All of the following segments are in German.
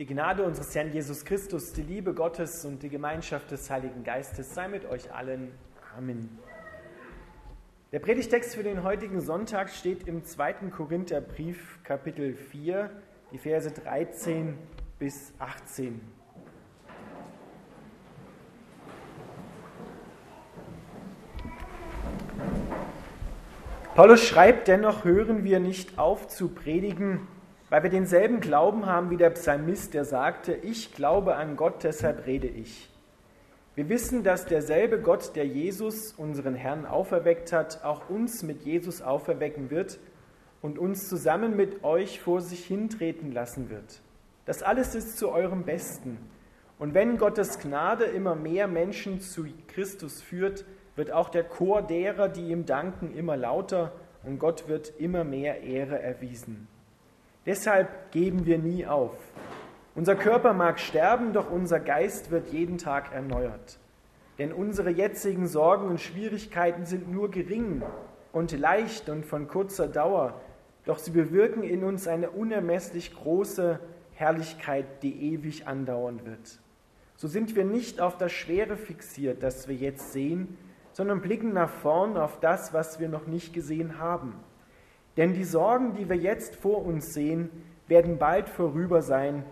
Die Gnade unseres Herrn Jesus Christus, die Liebe Gottes und die Gemeinschaft des Heiligen Geistes sei mit euch allen. Amen. Der Predigtext für den heutigen Sonntag steht im 2. Korintherbrief, Kapitel 4, die Verse 13 bis 18. Paulus schreibt, dennoch hören wir nicht auf zu predigen, weil wir denselben Glauben haben wie der Psalmist, der sagte, ich glaube an Gott, deshalb rede ich. Wir wissen, dass derselbe Gott, der Jesus, unseren Herrn, auferweckt hat, auch uns mit Jesus auferwecken wird und uns zusammen mit euch vor sich hintreten lassen wird. Das alles ist zu eurem Besten. Und wenn Gottes Gnade immer mehr Menschen zu Christus führt, wird auch der Chor derer, die ihm danken, immer lauter und Gott wird immer mehr Ehre erwiesen. Deshalb geben wir nie auf. Unser Körper mag sterben, doch unser Geist wird jeden Tag erneuert. Denn unsere jetzigen Sorgen und Schwierigkeiten sind nur gering und leicht und von kurzer Dauer, doch sie bewirken in uns eine unermesslich große Herrlichkeit, die ewig andauern wird. So sind wir nicht auf das Schwere fixiert, das wir jetzt sehen, sondern blicken nach vorn auf das, was wir noch nicht gesehen haben. Denn die Sorgen, die wir jetzt vor uns sehen, werden bald vorüber sein,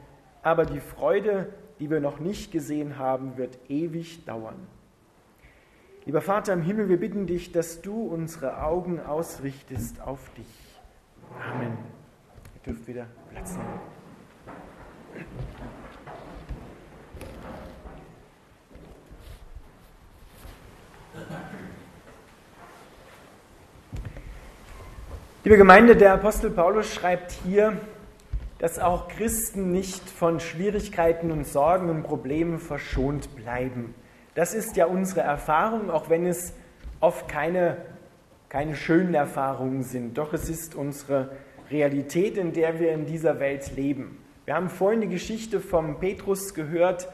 aber die Freude, die wir noch nicht gesehen haben, wird ewig dauern. Lieber Vater im Himmel, wir bitten dich, dass du unsere Augen ausrichtest auf dich. Amen. Ihr dürft wieder Platz nehmen. Liebe Gemeinde, der Apostel Paulus schreibt hier, dass auch Christen nicht von Schwierigkeiten und Sorgen und Problemen verschont bleiben. Das ist ja unsere Erfahrung, auch wenn es oft keine, keine schönen Erfahrungen sind. Doch es ist unsere Realität, in der wir in dieser Welt leben. Wir haben vorhin die Geschichte vom Petrus gehört.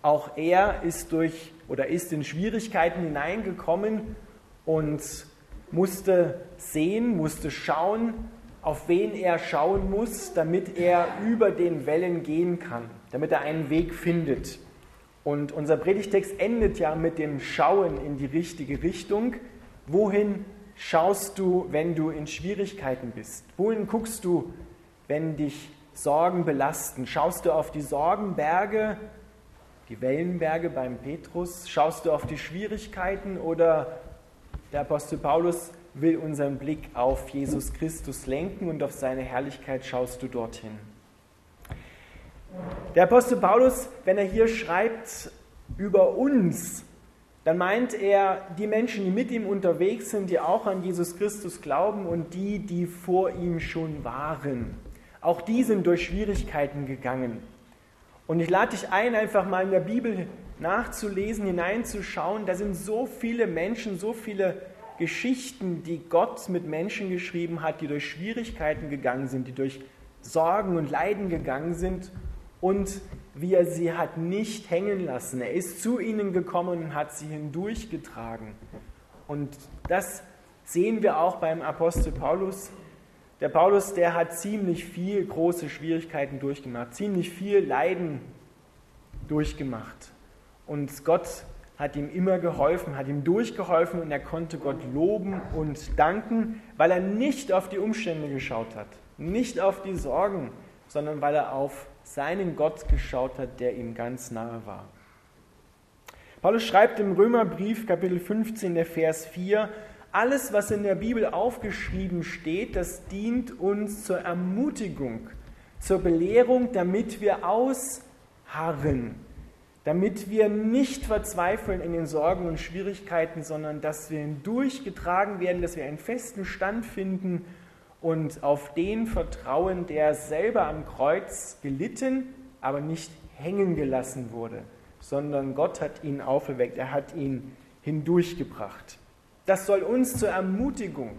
Auch er ist durch oder ist in Schwierigkeiten hineingekommen und musste sehen, musste schauen, auf wen er schauen muss, damit er über den Wellen gehen kann, damit er einen Weg findet. Und unser Predigtext endet ja mit dem Schauen in die richtige Richtung. Wohin schaust du, wenn du in Schwierigkeiten bist? Wohin guckst du, wenn dich Sorgen belasten? Schaust du auf die Sorgenberge, die Wellenberge beim Petrus? Schaust du auf die Schwierigkeiten oder der Apostel Paulus will unseren Blick auf Jesus Christus lenken und auf seine Herrlichkeit schaust du dorthin. Der Apostel Paulus, wenn er hier schreibt über uns, dann meint er die Menschen, die mit ihm unterwegs sind, die auch an Jesus Christus glauben und die, die vor ihm schon waren. Auch die sind durch Schwierigkeiten gegangen. Und ich lade dich ein, einfach mal in der Bibel nachzulesen, hineinzuschauen. Da sind so viele Menschen, so viele Geschichten, die Gott mit Menschen geschrieben hat, die durch Schwierigkeiten gegangen sind, die durch Sorgen und Leiden gegangen sind und wie er sie hat nicht hängen lassen. Er ist zu ihnen gekommen und hat sie hindurchgetragen. Und das sehen wir auch beim Apostel Paulus. Der Paulus, der hat ziemlich viel große Schwierigkeiten durchgemacht, ziemlich viel Leiden durchgemacht. Und Gott hat ihm immer geholfen, hat ihm durchgeholfen und er konnte Gott loben und danken, weil er nicht auf die Umstände geschaut hat, nicht auf die Sorgen, sondern weil er auf seinen Gott geschaut hat, der ihm ganz nahe war. Paulus schreibt im Römerbrief Kapitel 15, der Vers 4, alles, was in der Bibel aufgeschrieben steht, das dient uns zur Ermutigung, zur Belehrung, damit wir ausharren damit wir nicht verzweifeln in den Sorgen und Schwierigkeiten, sondern dass wir hindurchgetragen werden, dass wir einen festen Stand finden und auf den vertrauen, der selber am Kreuz gelitten, aber nicht hängen gelassen wurde, sondern Gott hat ihn auferweckt, er hat ihn hindurchgebracht. Das soll uns zur Ermutigung,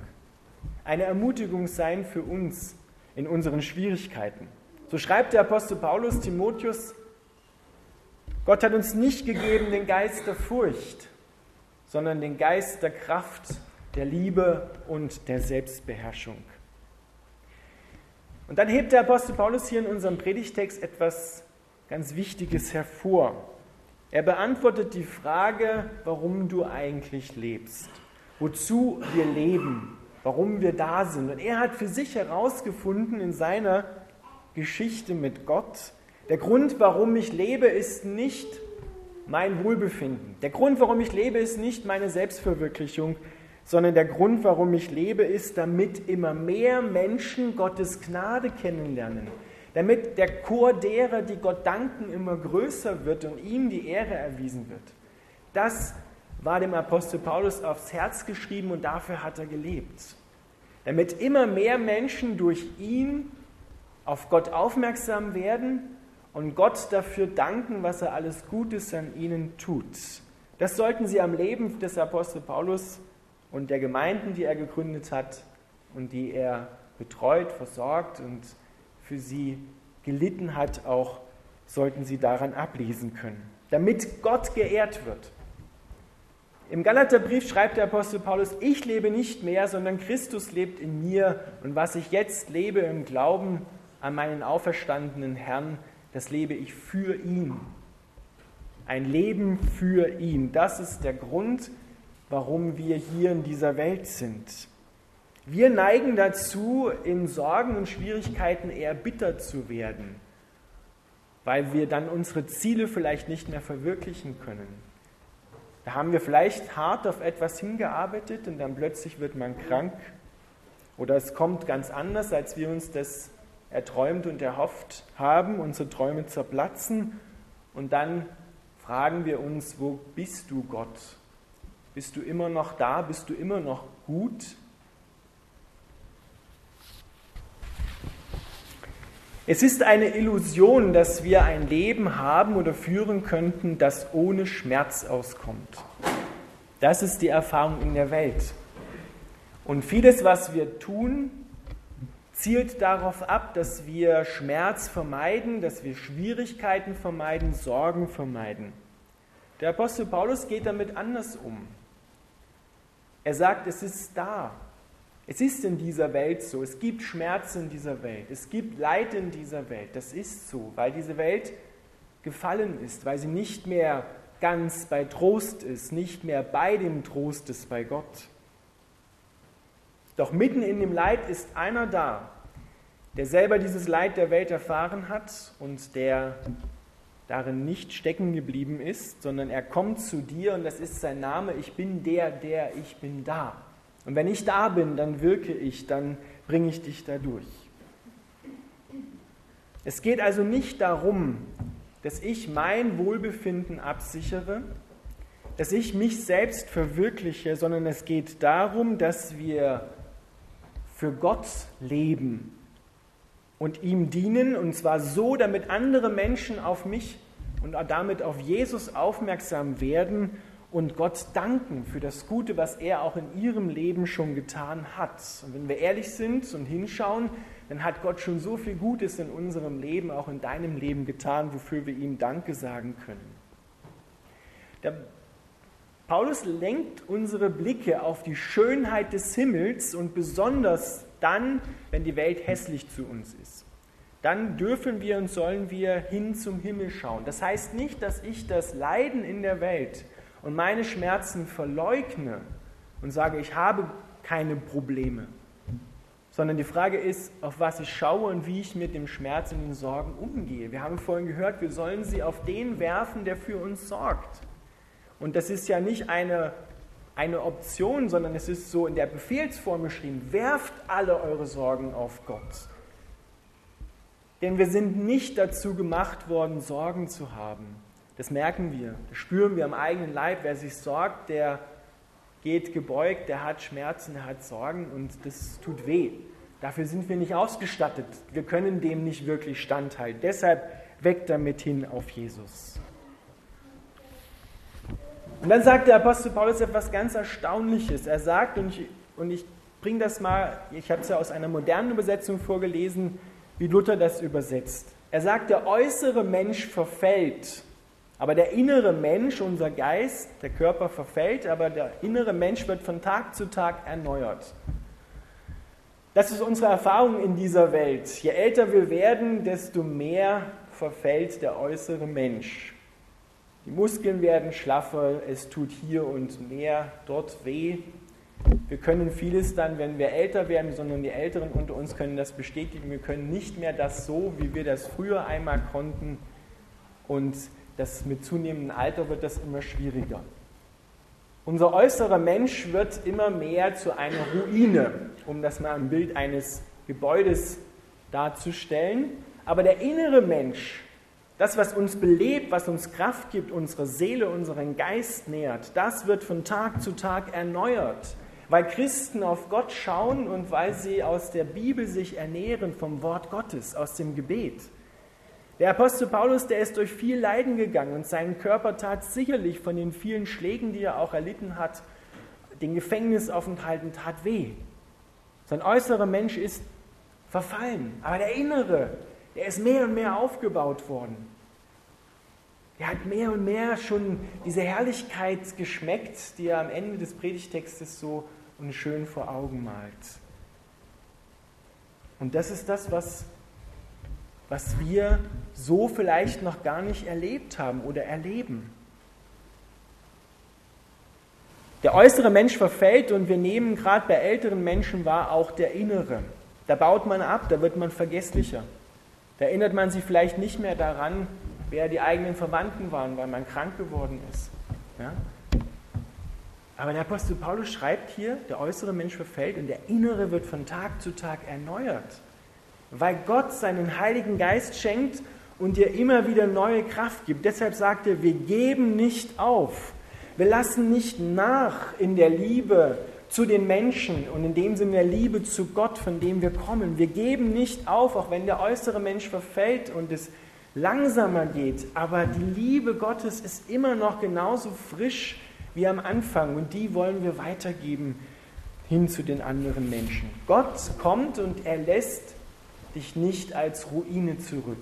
eine Ermutigung sein für uns in unseren Schwierigkeiten. So schreibt der Apostel Paulus Timotheus, Gott hat uns nicht gegeben den Geist der Furcht, sondern den Geist der Kraft, der Liebe und der Selbstbeherrschung. Und dann hebt der Apostel Paulus hier in unserem Predigtext etwas ganz Wichtiges hervor. Er beantwortet die Frage, warum du eigentlich lebst, wozu wir leben, warum wir da sind. Und er hat für sich herausgefunden in seiner Geschichte mit Gott, der Grund, warum ich lebe, ist nicht mein Wohlbefinden. Der Grund, warum ich lebe, ist nicht meine Selbstverwirklichung, sondern der Grund, warum ich lebe, ist, damit immer mehr Menschen Gottes Gnade kennenlernen, damit der Chor derer, die Gott danken, immer größer wird und ihm die Ehre erwiesen wird. Das war dem Apostel Paulus aufs Herz geschrieben und dafür hat er gelebt. Damit immer mehr Menschen durch ihn auf Gott aufmerksam werden und Gott dafür danken, was er alles Gutes an ihnen tut. Das sollten sie am Leben des Apostel Paulus und der Gemeinden, die er gegründet hat und die er betreut, versorgt und für sie gelitten hat, auch sollten sie daran ablesen können, damit Gott geehrt wird. Im Galaterbrief schreibt der Apostel Paulus, ich lebe nicht mehr, sondern Christus lebt in mir und was ich jetzt lebe im Glauben an meinen auferstandenen Herrn, das lebe ich für ihn. Ein Leben für ihn. Das ist der Grund, warum wir hier in dieser Welt sind. Wir neigen dazu, in Sorgen und Schwierigkeiten eher bitter zu werden, weil wir dann unsere Ziele vielleicht nicht mehr verwirklichen können. Da haben wir vielleicht hart auf etwas hingearbeitet und dann plötzlich wird man krank oder es kommt ganz anders, als wir uns das erträumt und erhofft haben, unsere Träume zerplatzen und dann fragen wir uns, wo bist du Gott? Bist du immer noch da? Bist du immer noch gut? Es ist eine Illusion, dass wir ein Leben haben oder führen könnten, das ohne Schmerz auskommt. Das ist die Erfahrung in der Welt. Und vieles, was wir tun, zielt darauf ab, dass wir Schmerz vermeiden, dass wir Schwierigkeiten vermeiden, Sorgen vermeiden. Der Apostel Paulus geht damit anders um. Er sagt, es ist da. Es ist in dieser Welt so. Es gibt Schmerz in dieser Welt. Es gibt Leid in dieser Welt. Das ist so, weil diese Welt gefallen ist, weil sie nicht mehr ganz bei Trost ist, nicht mehr bei dem Trost ist bei Gott. Doch mitten in dem Leid ist einer da, der selber dieses Leid der Welt erfahren hat und der darin nicht stecken geblieben ist, sondern er kommt zu dir und das ist sein Name, ich bin der, der ich bin da. Und wenn ich da bin, dann wirke ich, dann bringe ich dich da durch. Es geht also nicht darum, dass ich mein Wohlbefinden absichere, dass ich mich selbst verwirkliche, sondern es geht darum, dass wir für Gott leben und ihm dienen, und zwar so, damit andere Menschen auf mich und damit auf Jesus aufmerksam werden und Gott danken für das Gute, was er auch in ihrem Leben schon getan hat. Und wenn wir ehrlich sind und hinschauen, dann hat Gott schon so viel Gutes in unserem Leben, auch in deinem Leben getan, wofür wir ihm Danke sagen können. Der Paulus lenkt unsere Blicke auf die Schönheit des Himmels und besonders dann, wenn die Welt hässlich zu uns ist. Dann dürfen wir und sollen wir hin zum Himmel schauen. Das heißt nicht, dass ich das Leiden in der Welt und meine Schmerzen verleugne und sage, ich habe keine Probleme, sondern die Frage ist, auf was ich schaue und wie ich mit dem Schmerz und den Sorgen umgehe. Wir haben vorhin gehört, wir sollen sie auf den werfen, der für uns sorgt. Und das ist ja nicht eine, eine Option, sondern es ist so in der Befehlsform geschrieben, werft alle eure Sorgen auf Gott. Denn wir sind nicht dazu gemacht worden, Sorgen zu haben. Das merken wir, das spüren wir am eigenen Leib. Wer sich sorgt, der geht gebeugt, der hat Schmerzen, der hat Sorgen und das tut weh. Dafür sind wir nicht ausgestattet. Wir können dem nicht wirklich standhalten. Deshalb weg damit hin auf Jesus. Und dann sagt der Apostel Paulus etwas ganz Erstaunliches. Er sagt, und ich, und ich bringe das mal, ich habe es ja aus einer modernen Übersetzung vorgelesen, wie Luther das übersetzt. Er sagt, der äußere Mensch verfällt, aber der innere Mensch, unser Geist, der Körper verfällt, aber der innere Mensch wird von Tag zu Tag erneuert. Das ist unsere Erfahrung in dieser Welt. Je älter wir werden, desto mehr verfällt der äußere Mensch. Die Muskeln werden schlaffer, es tut hier und mehr dort weh. Wir können vieles dann, wenn wir älter werden, sondern die Älteren unter uns können das bestätigen. Wir können nicht mehr das so, wie wir das früher einmal konnten. Und das mit zunehmendem Alter wird das immer schwieriger. Unser äußerer Mensch wird immer mehr zu einer Ruine, um das mal im Bild eines Gebäudes darzustellen. Aber der innere Mensch, das, was uns belebt, was uns Kraft gibt, unsere Seele, unseren Geist nährt, das wird von Tag zu Tag erneuert, weil Christen auf Gott schauen und weil sie aus der Bibel sich ernähren vom Wort Gottes, aus dem Gebet. Der Apostel Paulus, der ist durch viel Leiden gegangen und sein Körper tat sicherlich von den vielen Schlägen, die er auch erlitten hat, den Gefängnisaufenthalten tat weh. Sein äußerer Mensch ist verfallen, aber der innere, der ist mehr und mehr aufgebaut worden. Er hat mehr und mehr schon diese Herrlichkeit geschmeckt, die er am Ende des Predigtextes so schön vor Augen malt. Und das ist das, was was wir so vielleicht noch gar nicht erlebt haben oder erleben. Der äußere Mensch verfällt und wir nehmen gerade bei älteren Menschen wahr auch der innere. Da baut man ab, da wird man vergesslicher. Da erinnert man sich vielleicht nicht mehr daran, wer die eigenen Verwandten waren, weil man krank geworden ist. Ja? Aber der Apostel Paulus schreibt hier, der äußere Mensch verfällt und der innere wird von Tag zu Tag erneuert weil Gott seinen Heiligen Geist schenkt und dir immer wieder neue Kraft gibt. Deshalb sagt er, wir geben nicht auf. Wir lassen nicht nach in der Liebe zu den Menschen und in dem Sinne der Liebe zu Gott, von dem wir kommen. Wir geben nicht auf, auch wenn der äußere Mensch verfällt und es langsamer geht. Aber die Liebe Gottes ist immer noch genauso frisch wie am Anfang und die wollen wir weitergeben hin zu den anderen Menschen. Gott kommt und er lässt dich nicht als Ruine zurück.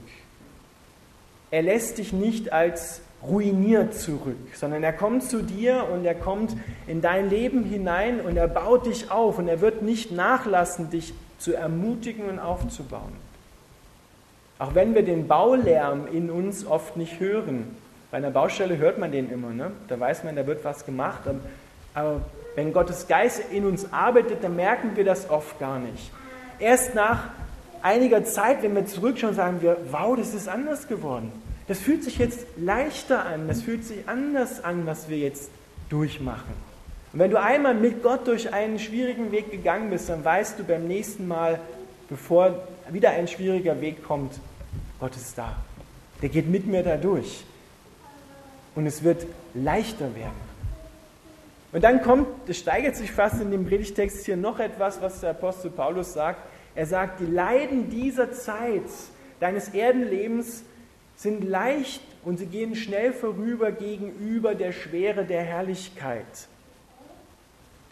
Er lässt dich nicht als ruiniert zurück, sondern er kommt zu dir und er kommt in dein Leben hinein und er baut dich auf und er wird nicht nachlassen, dich zu ermutigen und aufzubauen. Auch wenn wir den Baulärm in uns oft nicht hören. Bei einer Baustelle hört man den immer, ne? da weiß man, da wird was gemacht, aber wenn Gottes Geist in uns arbeitet, dann merken wir das oft gar nicht. Erst nach einiger Zeit, wenn wir zurückschauen, sagen wir, wow, das ist anders geworden. Das fühlt sich jetzt leichter an, das fühlt sich anders an, was wir jetzt durchmachen. Und wenn du einmal mit Gott durch einen schwierigen Weg gegangen bist, dann weißt du beim nächsten Mal, bevor wieder ein schwieriger Weg kommt, Gott ist da. Der geht mit mir da durch. Und es wird leichter werden. Und dann kommt, es steigert sich fast in dem Predigtext hier noch etwas, was der Apostel Paulus sagt. Er sagt, die Leiden dieser Zeit deines Erdenlebens sind leicht und sie gehen schnell vorüber gegenüber der Schwere der Herrlichkeit.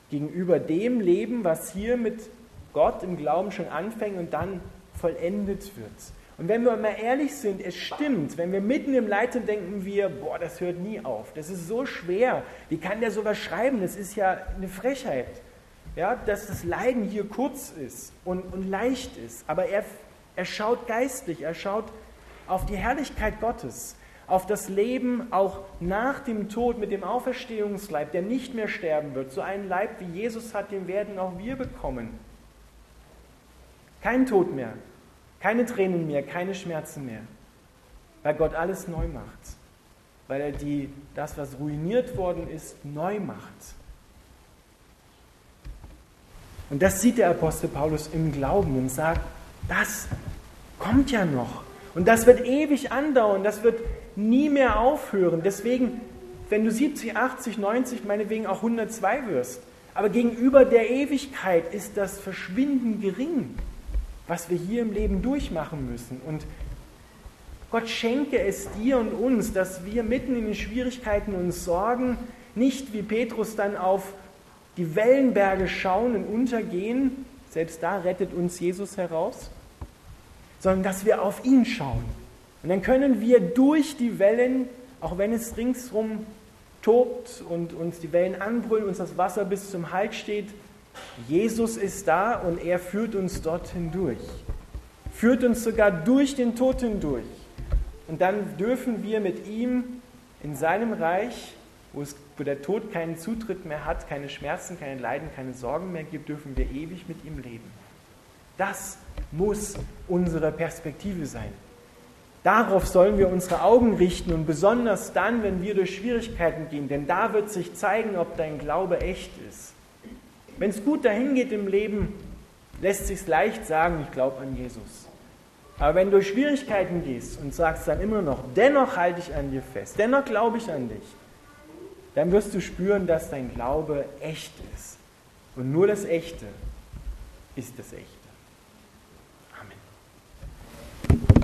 Gegenüber dem Leben, was hier mit Gott im Glauben schon anfängt und dann vollendet wird. Und wenn wir mal ehrlich sind, es stimmt, wenn wir mitten im Leid sind, denken wir, boah, das hört nie auf. Das ist so schwer. Wie kann der sowas schreiben? Das ist ja eine Frechheit ja, dass das Leiden hier kurz ist und, und leicht ist. Aber er, er schaut geistlich, er schaut auf die Herrlichkeit Gottes, auf das Leben auch nach dem Tod mit dem Auferstehungsleib, der nicht mehr sterben wird. So einen Leib wie Jesus hat, den werden auch wir bekommen. Kein Tod mehr, keine Tränen mehr, keine Schmerzen mehr, weil Gott alles neu macht, weil er die, das, was ruiniert worden ist, neu macht. Und das sieht der Apostel Paulus im Glauben und sagt, das kommt ja noch. Und das wird ewig andauern, das wird nie mehr aufhören. Deswegen, wenn du 70, 80, 90, meinetwegen auch 102 wirst, aber gegenüber der Ewigkeit ist das Verschwinden gering, was wir hier im Leben durchmachen müssen. Und Gott schenke es dir und uns, dass wir mitten in den Schwierigkeiten und Sorgen nicht wie Petrus dann auf die Wellenberge schauen und untergehen, selbst da rettet uns Jesus heraus, sondern dass wir auf ihn schauen. Und dann können wir durch die Wellen, auch wenn es ringsherum tobt und uns die Wellen anbrüllen, uns das Wasser bis zum Hals steht, Jesus ist da und er führt uns dort hindurch. Führt uns sogar durch den Tod hindurch. Und dann dürfen wir mit ihm in seinem Reich, wo, es, wo der Tod keinen Zutritt mehr hat, keine Schmerzen, keine Leiden, keine Sorgen mehr gibt, dürfen wir ewig mit ihm leben. Das muss unsere Perspektive sein. Darauf sollen wir unsere Augen richten und besonders dann, wenn wir durch Schwierigkeiten gehen, denn da wird sich zeigen, ob dein Glaube echt ist. Wenn es gut dahin geht im Leben, lässt sich leicht sagen, ich glaube an Jesus. Aber wenn du durch Schwierigkeiten gehst und sagst dann immer noch, dennoch halte ich an dir fest, dennoch glaube ich an dich, dann wirst du spüren, dass dein Glaube echt ist. Und nur das Echte ist das Echte.